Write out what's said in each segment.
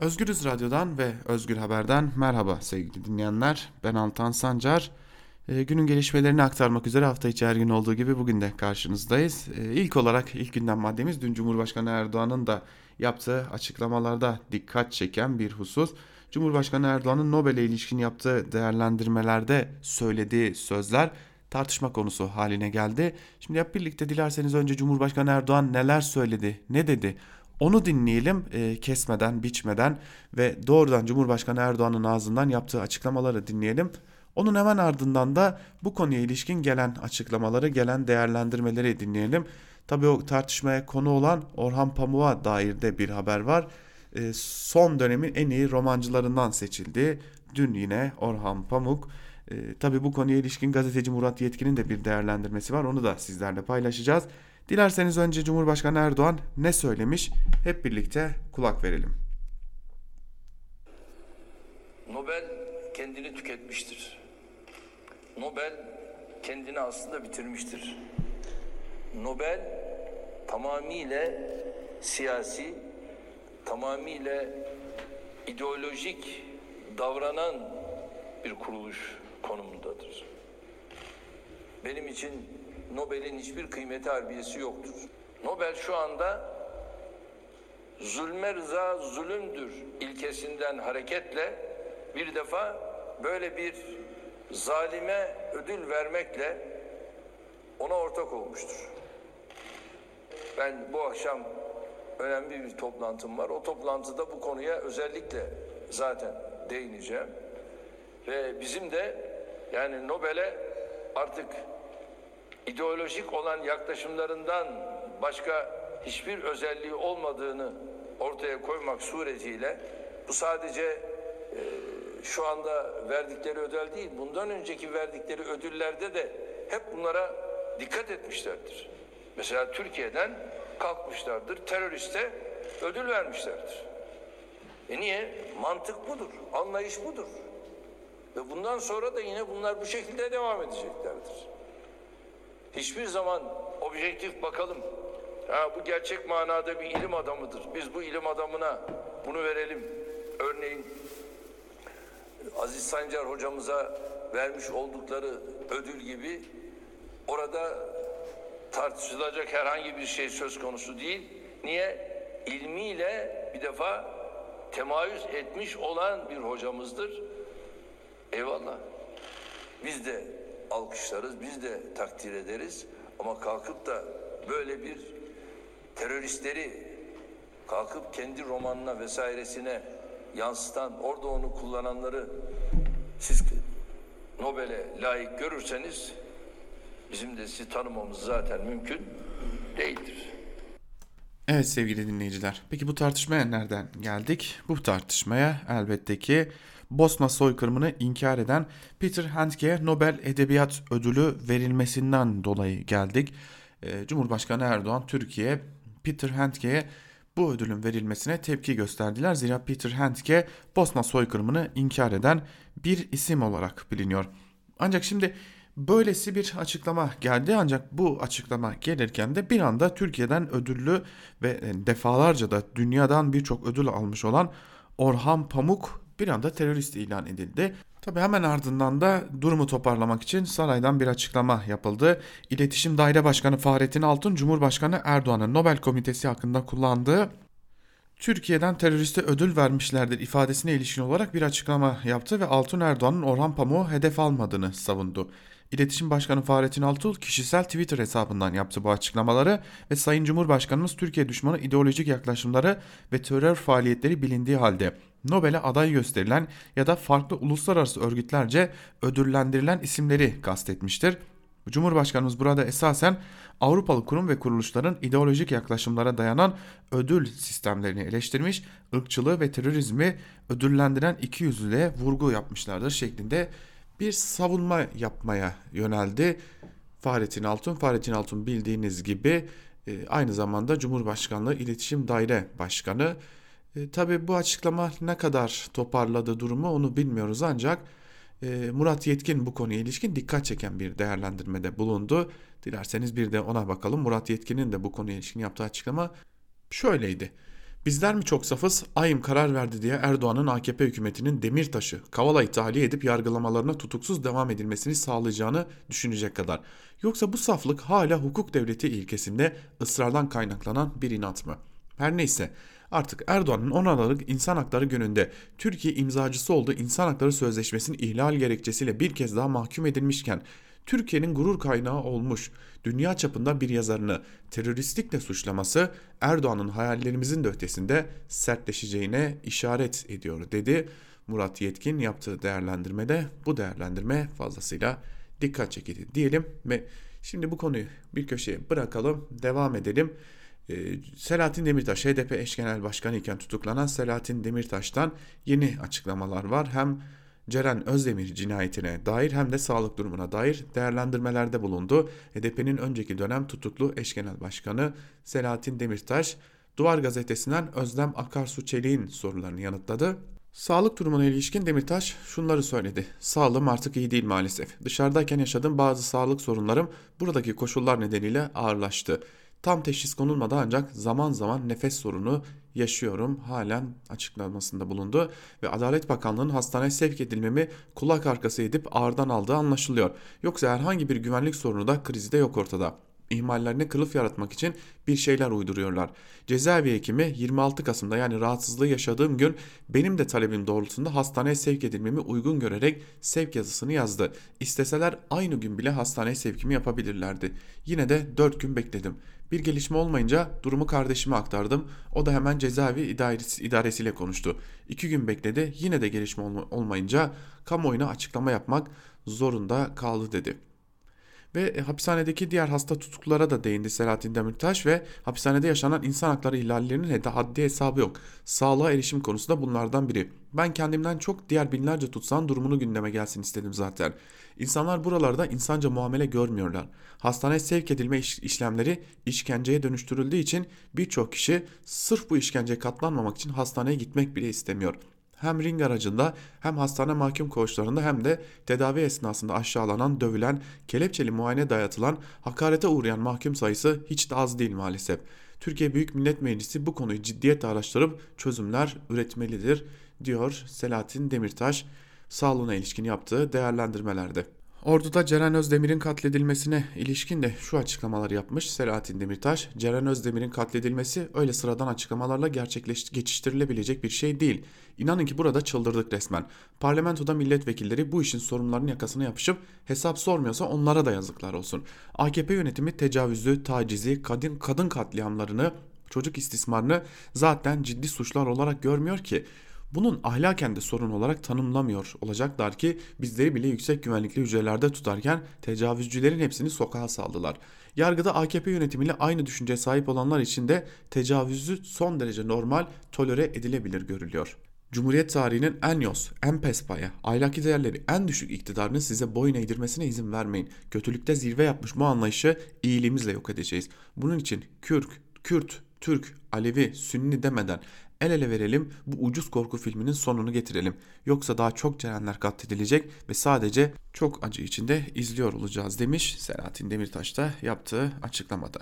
Özgürüz Radyo'dan ve Özgür Haber'den merhaba sevgili dinleyenler. Ben Altan Sancar. E, günün gelişmelerini aktarmak üzere hafta içi her gün olduğu gibi bugün de karşınızdayız. E, ilk olarak ilk gündem maddemiz dün Cumhurbaşkanı Erdoğan'ın da yaptığı açıklamalarda dikkat çeken bir husus. Cumhurbaşkanı Erdoğan'ın Nobel'e ilişkin yaptığı değerlendirmelerde söylediği sözler tartışma konusu haline geldi. Şimdi hep birlikte dilerseniz önce Cumhurbaşkanı Erdoğan neler söyledi, ne dedi? Onu dinleyelim e, kesmeden, biçmeden ve doğrudan Cumhurbaşkanı Erdoğan'ın ağzından yaptığı açıklamaları dinleyelim. Onun hemen ardından da bu konuya ilişkin gelen açıklamaları, gelen değerlendirmeleri dinleyelim. Tabii o tartışmaya konu olan Orhan Pamuk'a dair de bir haber var. E, son dönemin en iyi romancılarından seçildi. Dün yine Orhan Pamuk. E, tabii bu konuya ilişkin gazeteci Murat Yetkin'in de bir değerlendirmesi var. Onu da sizlerle paylaşacağız. Dilerseniz önce Cumhurbaşkanı Erdoğan ne söylemiş hep birlikte kulak verelim. Nobel kendini tüketmiştir. Nobel kendini aslında bitirmiştir. Nobel tamamıyla siyasi, tamamıyla ideolojik davranan bir kuruluş konumundadır. Benim için Nobel'in hiçbir kıymeti harbiyesi yoktur. Nobel şu anda zulme rıza zulümdür ilkesinden hareketle bir defa böyle bir zalime ödül vermekle ona ortak olmuştur. Ben bu akşam önemli bir toplantım var. O toplantıda bu konuya özellikle zaten değineceğim. Ve bizim de yani Nobel'e artık ideolojik olan yaklaşımlarından başka hiçbir özelliği olmadığını ortaya koymak suretiyle bu sadece e, şu anda verdikleri ödül değil, bundan önceki verdikleri ödüllerde de hep bunlara dikkat etmişlerdir. Mesela Türkiye'den kalkmışlardır, teröriste ödül vermişlerdir. E niye? Mantık budur, anlayış budur. Ve bundan sonra da yine bunlar bu şekilde devam edeceklerdir. Hiçbir zaman objektif bakalım. Ha, bu gerçek manada bir ilim adamıdır. Biz bu ilim adamına bunu verelim. Örneğin Aziz Sancar hocamıza vermiş oldukları ödül gibi orada tartışılacak herhangi bir şey söz konusu değil. Niye? İlmiyle bir defa temayüz etmiş olan bir hocamızdır. Eyvallah. Biz de alkışlarız, biz de takdir ederiz. Ama kalkıp da böyle bir teröristleri kalkıp kendi romanına vesairesine yansıtan, orada onu kullananları siz Nobel'e layık görürseniz bizim de sizi tanımamız zaten mümkün değildir. Evet sevgili dinleyiciler. Peki bu tartışmaya nereden geldik? Bu tartışmaya elbette ki Bosna soykırımını inkar eden Peter Handke'ye Nobel Edebiyat Ödülü verilmesinden dolayı geldik. Ee, Cumhurbaşkanı Erdoğan Türkiye Peter Handke'ye bu ödülün verilmesine tepki gösterdiler. Zira Peter Handke Bosna soykırımını inkar eden bir isim olarak biliniyor. Ancak şimdi böylesi bir açıklama geldi ancak bu açıklama gelirken de bir anda Türkiye'den ödüllü ve defalarca da dünyadan birçok ödül almış olan Orhan Pamuk bir anda terörist ilan edildi. Tabi hemen ardından da durumu toparlamak için saraydan bir açıklama yapıldı. İletişim Daire Başkanı Fahrettin Altun, Cumhurbaşkanı Erdoğan'ın Nobel Komitesi hakkında kullandığı Türkiye'den teröriste ödül vermişlerdir ifadesine ilişkin olarak bir açıklama yaptı ve Altun Erdoğan'ın Orhan Pamuk'u hedef almadığını savundu. İletişim Başkanı Fahrettin Altuğ kişisel Twitter hesabından yaptı bu açıklamaları ve Sayın Cumhurbaşkanımız Türkiye düşmanı ideolojik yaklaşımları ve terör faaliyetleri bilindiği halde Nobel'e aday gösterilen ya da farklı uluslararası örgütlerce ödüllendirilen isimleri kastetmiştir. Cumhurbaşkanımız burada esasen Avrupalı kurum ve kuruluşların ideolojik yaklaşımlara dayanan ödül sistemlerini eleştirmiş, ırkçılığı ve terörizmi ödüllendiren ikiyüzlülüğe vurgu yapmışlardır şeklinde bir savunma yapmaya yöneldi. Fahrettin Altun, Fahrettin Altun bildiğiniz gibi e, aynı zamanda Cumhurbaşkanlığı İletişim Daire Başkanı. E, Tabi bu açıklama ne kadar toparladı durumu onu bilmiyoruz ancak e, Murat Yetkin bu konuya ilişkin dikkat çeken bir değerlendirmede bulundu. Dilerseniz bir de ona bakalım. Murat Yetkin'in de bu konuya ilişkin yaptığı açıklama şöyleydi. Bizler mi çok safız, ayım karar verdi diye Erdoğan'ın AKP hükümetinin Demirtaş'ı Kavala'yı tahliye edip yargılamalarına tutuksuz devam edilmesini sağlayacağını düşünecek kadar. Yoksa bu saflık hala hukuk devleti ilkesinde ısrardan kaynaklanan bir inat mı? Her neyse artık Erdoğan'ın 10 Aralık İnsan Hakları gününde Türkiye imzacısı olduğu İnsan Hakları Sözleşmesi'nin ihlal gerekçesiyle bir kez daha mahkum edilmişken Türkiye'nin gurur kaynağı olmuş dünya çapında bir yazarını teröristlikle suçlaması Erdoğan'ın hayallerimizin de ötesinde sertleşeceğine işaret ediyor dedi. Murat Yetkin yaptığı değerlendirmede bu değerlendirme fazlasıyla dikkat çekildi diyelim ve şimdi bu konuyu bir köşeye bırakalım devam edelim. Ee, Selahattin Demirtaş HDP eş genel başkanı iken tutuklanan Selahattin Demirtaş'tan yeni açıklamalar var. Hem Ceren Özdemir cinayetine dair hem de sağlık durumuna dair değerlendirmelerde bulundu. HDP'nin önceki dönem tutuklu eş genel başkanı Selahattin Demirtaş, Duvar gazetesinden Özlem Akarsu Çelik'in sorularını yanıtladı. Sağlık durumuna ilişkin Demirtaş şunları söyledi. Sağlığım artık iyi değil maalesef. Dışarıdayken yaşadığım bazı sağlık sorunlarım buradaki koşullar nedeniyle ağırlaştı. Tam teşhis konulmadı ancak zaman zaman nefes sorunu yaşıyorum halen açıklamasında bulundu ve Adalet Bakanlığı'nın hastaneye sevk edilmemi kulak arkası edip ağırdan aldığı anlaşılıyor. Yoksa herhangi bir güvenlik sorunu da krizi de yok ortada. İhmallerine kılıf yaratmak için bir şeyler uyduruyorlar. Cezaevi hekimi 26 Kasım'da yani rahatsızlığı yaşadığım gün benim de talebim doğrultusunda hastaneye sevk edilmemi uygun görerek sevk yazısını yazdı. İsteseler aynı gün bile hastaneye sevkimi yapabilirlerdi. Yine de 4 gün bekledim. Bir gelişme olmayınca durumu kardeşime aktardım. O da hemen cezaevi idaresi, idaresiyle konuştu. İki gün bekledi. Yine de gelişme olmayınca kamuoyuna açıklama yapmak zorunda kaldı dedi. Ve e, hapishanedeki diğer hasta tutuklulara da değindi Selahattin Demirtaş ve hapishanede yaşanan insan hakları ihlallerinin de haddi hesabı yok. Sağlığa erişim konusu da bunlardan biri. Ben kendimden çok diğer binlerce tutsan durumunu gündeme gelsin istedim zaten. İnsanlar buralarda insanca muamele görmüyorlar. Hastaneye sevk edilme iş, işlemleri işkenceye dönüştürüldüğü için birçok kişi sırf bu işkenceye katlanmamak için hastaneye gitmek bile istemiyor. Hem ring aracında hem hastane mahkum koğuşlarında hem de tedavi esnasında aşağılanan, dövülen, kelepçeli muayene dayatılan, hakarete uğrayan mahkum sayısı hiç de az değil maalesef. Türkiye Büyük Millet Meclisi bu konuyu ciddiyetle araştırıp çözümler üretmelidir diyor Selahattin Demirtaş sağlığına ilişkin yaptığı değerlendirmelerde. Ordu'da Ceren Özdemir'in katledilmesine ilişkin de şu açıklamaları yapmış Selahattin Demirtaş. Ceren Özdemir'in katledilmesi öyle sıradan açıklamalarla gerçekleş geçiştirilebilecek bir şey değil. İnanın ki burada çıldırdık resmen. Parlamentoda milletvekilleri bu işin sorumlularının yakasına yapışıp hesap sormuyorsa onlara da yazıklar olsun. AKP yönetimi tecavüzü, tacizi, kadın, kadın katliamlarını, çocuk istismarını zaten ciddi suçlar olarak görmüyor ki bunun ahlaken de sorun olarak tanımlamıyor olacaklar ki bizleri bile yüksek güvenlikli hücrelerde tutarken tecavüzcülerin hepsini sokağa saldılar. Yargıda AKP yönetimiyle aynı düşünceye sahip olanlar için de tecavüzü son derece normal tolere edilebilir görülüyor. Cumhuriyet tarihinin en yos, en pespaya, ahlaki değerleri en düşük iktidarının size boyun eğdirmesine izin vermeyin. Kötülükte zirve yapmış bu anlayışı iyiliğimizle yok edeceğiz. Bunun için Kürk, Kürt, Türk, Alevi, Sünni demeden El ele verelim bu ucuz korku filminin sonunu getirelim. Yoksa daha çok cerenler katledilecek ve sadece çok acı içinde izliyor olacağız demiş Selahattin Demirtaş da yaptığı açıklamada.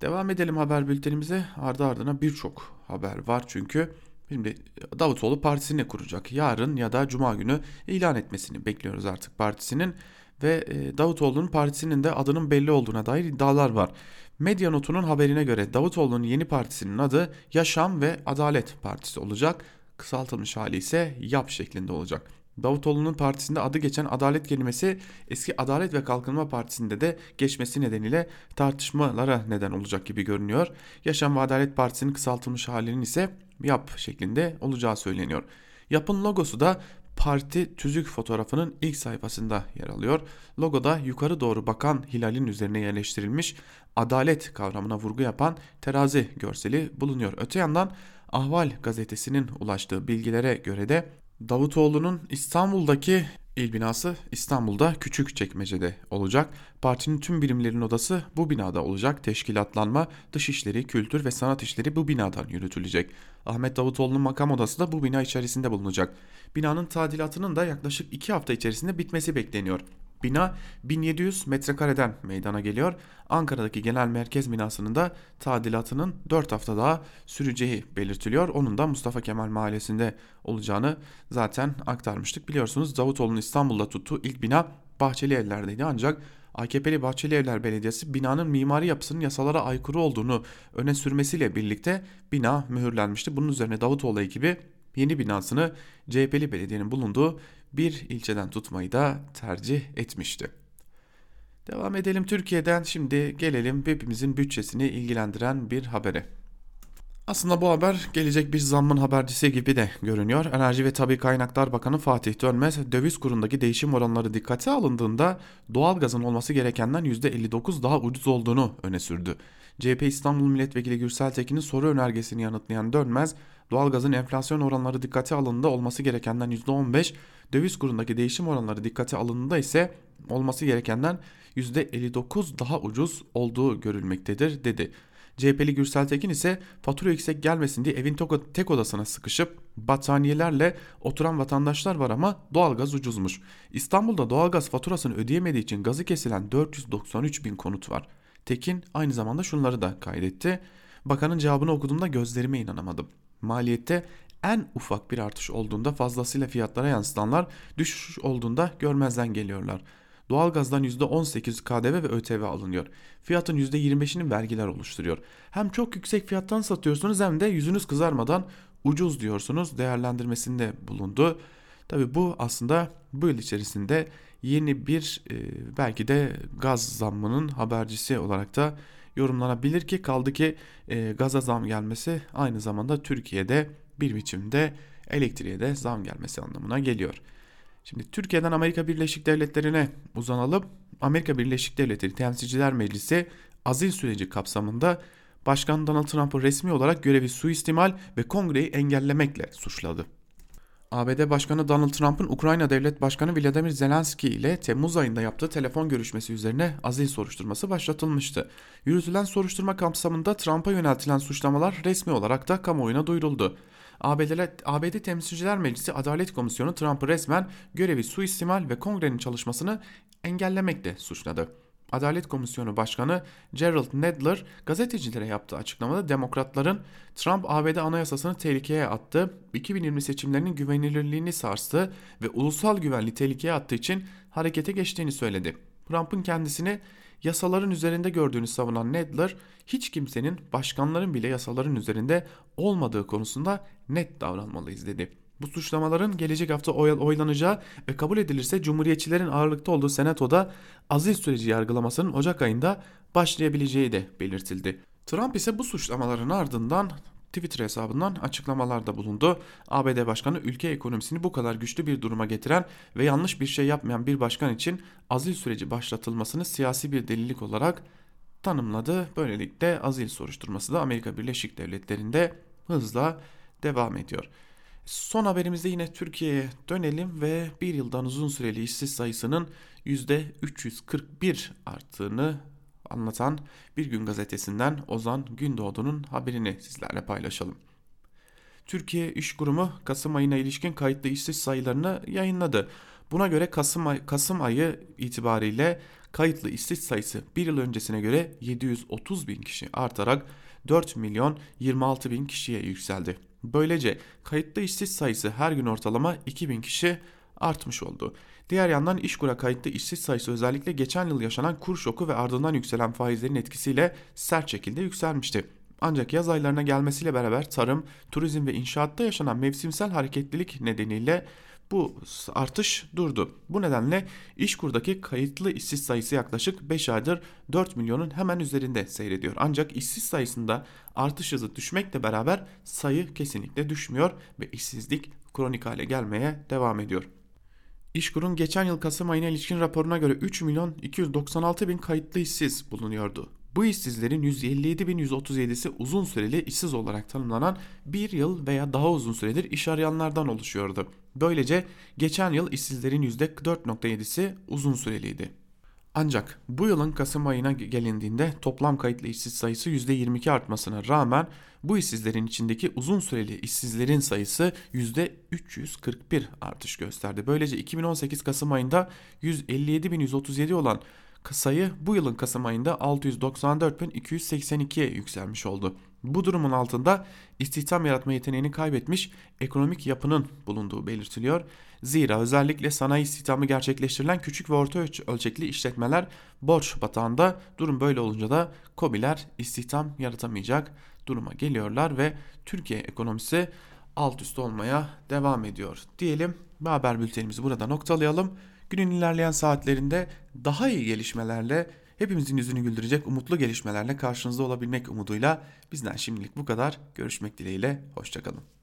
Devam edelim haber bültenimize. Ardı ardına birçok haber var çünkü. Şimdi Davutoğlu partisini kuracak. Yarın ya da cuma günü ilan etmesini bekliyoruz artık partisinin ve e, Davutoğlu'nun partisinin de adının belli olduğuna dair iddialar var. Medya notunun haberine göre Davutoğlu'nun yeni partisinin adı Yaşam ve Adalet Partisi olacak. Kısaltılmış hali ise YAP şeklinde olacak. Davutoğlu'nun partisinde adı geçen adalet kelimesi eski Adalet ve Kalkınma Partisi'nde de geçmesi nedeniyle tartışmalara neden olacak gibi görünüyor. Yaşam ve Adalet Partisi'nin kısaltılmış halinin ise YAP şeklinde olacağı söyleniyor. YAP'ın logosu da parti tüzük fotoğrafının ilk sayfasında yer alıyor. Logoda yukarı doğru bakan hilalin üzerine yerleştirilmiş adalet kavramına vurgu yapan terazi görseli bulunuyor. Öte yandan Ahval gazetesinin ulaştığı bilgilere göre de Davutoğlu'nun İstanbul'daki il binası İstanbul'da küçük çekmecede olacak. Partinin tüm birimlerin odası bu binada olacak. Teşkilatlanma, dışişleri, kültür ve sanat işleri bu binadan yürütülecek. Ahmet Davutoğlu'nun makam odası da bu bina içerisinde bulunacak. Binanın tadilatının da yaklaşık 2 hafta içerisinde bitmesi bekleniyor. Bina 1700 metrekareden meydana geliyor. Ankara'daki genel merkez binasının da tadilatının 4 hafta daha süreceği belirtiliyor. Onun da Mustafa Kemal Mahallesi'nde olacağını zaten aktarmıştık. Biliyorsunuz Davutoğlu'nun İstanbul'da tuttuğu ilk bina Bahçeli Evler'deydi ancak AKP'li Bahçeli Evler Belediyesi binanın mimari yapısının yasalara aykırı olduğunu öne sürmesiyle birlikte bina mühürlenmişti. Bunun üzerine Davutoğlu ekibi yeni binasını CHP'li belediyenin bulunduğu bir ilçeden tutmayı da tercih etmişti. Devam edelim Türkiye'den şimdi gelelim hepimizin bütçesini ilgilendiren bir habere. Aslında bu haber gelecek bir zammın habercisi gibi de görünüyor. Enerji ve Tabi Kaynaklar Bakanı Fatih Dönmez döviz kurundaki değişim oranları dikkate alındığında doğalgazın olması gerekenden %59 daha ucuz olduğunu öne sürdü. CHP İstanbul Milletvekili Gürsel Tekin'in soru önergesini yanıtlayan Dönmez, doğalgazın enflasyon oranları dikkate alındığında olması gerekenden %15, döviz kurundaki değişim oranları dikkate alındığında ise olması gerekenden %59 daha ucuz olduğu görülmektedir dedi. CHP'li Gürsel Tekin ise fatura yüksek gelmesin diye evin tek odasına sıkışıp battaniyelerle oturan vatandaşlar var ama doğalgaz ucuzmuş. İstanbul'da doğalgaz faturasını ödeyemediği için gazı kesilen 493 bin konut var. Tekin aynı zamanda şunları da kaydetti. Bakanın cevabını okuduğumda gözlerime inanamadım. Maliyette en ufak bir artış olduğunda fazlasıyla fiyatlara yansıtanlar düşüş olduğunda görmezden geliyorlar. Doğalgazdan %18 KDV ve ÖTV alınıyor. Fiyatın %25'ini vergiler oluşturuyor. Hem çok yüksek fiyattan satıyorsunuz hem de yüzünüz kızarmadan ucuz diyorsunuz değerlendirmesinde bulundu. Tabi bu aslında bu yıl içerisinde yeni bir e, belki de gaz zammının habercisi olarak da yorumlanabilir ki kaldı ki e, gaza zam gelmesi aynı zamanda Türkiye'de bir biçimde elektriğe de zam gelmesi anlamına geliyor. Şimdi Türkiye'den Amerika Birleşik Devletleri'ne uzanalım. Amerika Birleşik Devletleri Temsilciler Meclisi azil süreci kapsamında Başkan Donald Trump'ı resmi olarak görevi suistimal ve kongreyi engellemekle suçladı. ABD Başkanı Donald Trump'ın Ukrayna Devlet Başkanı Vladimir Zelenski ile Temmuz ayında yaptığı telefon görüşmesi üzerine azil soruşturması başlatılmıştı. Yürütülen soruşturma kapsamında Trump'a yöneltilen suçlamalar resmi olarak da kamuoyuna duyuruldu. ABD, ABD Temsilciler Meclisi Adalet Komisyonu Trump'ı resmen görevi suistimal ve kongrenin çalışmasını engellemekle suçladı. Adalet Komisyonu Başkanı Gerald Nedler gazetecilere yaptığı açıklamada demokratların Trump ABD anayasasını tehlikeye attı, 2020 seçimlerinin güvenilirliğini sarstı ve ulusal güvenliği tehlikeye attığı için harekete geçtiğini söyledi. Trump'ın kendisini yasaların üzerinde gördüğünü savunan Nedler, hiç kimsenin başkanların bile yasaların üzerinde olmadığı konusunda net davranmalıyız dedi. Bu suçlamaların gelecek hafta oylanacağı ve kabul edilirse Cumhuriyetçilerin ağırlıkta olduğu Senato'da azil süreci yargılamasının Ocak ayında başlayabileceği de belirtildi. Trump ise bu suçlamaların ardından Twitter hesabından açıklamalarda bulundu. ABD Başkanı ülke ekonomisini bu kadar güçlü bir duruma getiren ve yanlış bir şey yapmayan bir başkan için azil süreci başlatılmasını siyasi bir delilik olarak tanımladı. Böylelikle azil soruşturması da Amerika Birleşik Devletleri'nde hızla devam ediyor. Son haberimizde yine Türkiye'ye dönelim ve bir yıldan uzun süreli işsiz sayısının %341 arttığını anlatan Bir Gün Gazetesi'nden Ozan Gündoğdu'nun haberini sizlerle paylaşalım. Türkiye İş Kurumu Kasım ayına ilişkin kayıtlı işsiz sayılarını yayınladı. Buna göre Kasım, ay, Kasım ayı itibariyle kayıtlı işsiz sayısı bir yıl öncesine göre 730 bin kişi artarak 4 milyon 26 bin kişiye yükseldi. Böylece kayıtlı işsiz sayısı her gün ortalama 2000 kişi artmış oldu. Diğer yandan işkura kayıtlı işsiz sayısı özellikle geçen yıl yaşanan kur şoku ve ardından yükselen faizlerin etkisiyle sert şekilde yükselmişti. Ancak yaz aylarına gelmesiyle beraber tarım, turizm ve inşaatta yaşanan mevsimsel hareketlilik nedeniyle bu artış durdu. Bu nedenle İşkur'daki kayıtlı işsiz sayısı yaklaşık 5 aydır 4 milyonun hemen üzerinde seyrediyor. Ancak işsiz sayısında artış hızı düşmekle beraber sayı kesinlikle düşmüyor ve işsizlik kronik hale gelmeye devam ediyor. İşkur'un geçen yıl Kasım ayına ilişkin raporuna göre 3 milyon 296 bin kayıtlı işsiz bulunuyordu. Bu işsizlerin 157.137'si uzun süreli işsiz olarak tanımlanan bir yıl veya daha uzun süredir iş arayanlardan oluşuyordu. Böylece geçen yıl işsizlerin %4.7'si uzun süreliydi. Ancak bu yılın Kasım ayına gelindiğinde toplam kayıtlı işsiz sayısı %22 artmasına rağmen bu işsizlerin içindeki uzun süreli işsizlerin sayısı %341 artış gösterdi. Böylece 2018 Kasım ayında 157.137 olan sayı bu yılın Kasım ayında 694.282'ye yükselmiş oldu. Bu durumun altında istihdam yaratma yeteneğini kaybetmiş ekonomik yapının bulunduğu belirtiliyor. Zira özellikle sanayi istihdamı gerçekleştirilen küçük ve orta ölçekli işletmeler borç batağında durum böyle olunca da KOBİ'ler istihdam yaratamayacak duruma geliyorlar ve Türkiye ekonomisi alt üst olmaya devam ediyor diyelim ve haber bültenimizi burada noktalayalım. Günün ilerleyen saatlerinde daha iyi gelişmelerle hepimizin yüzünü güldürecek umutlu gelişmelerle karşınızda olabilmek umuduyla bizden şimdilik bu kadar. Görüşmek dileğiyle, hoşçakalın.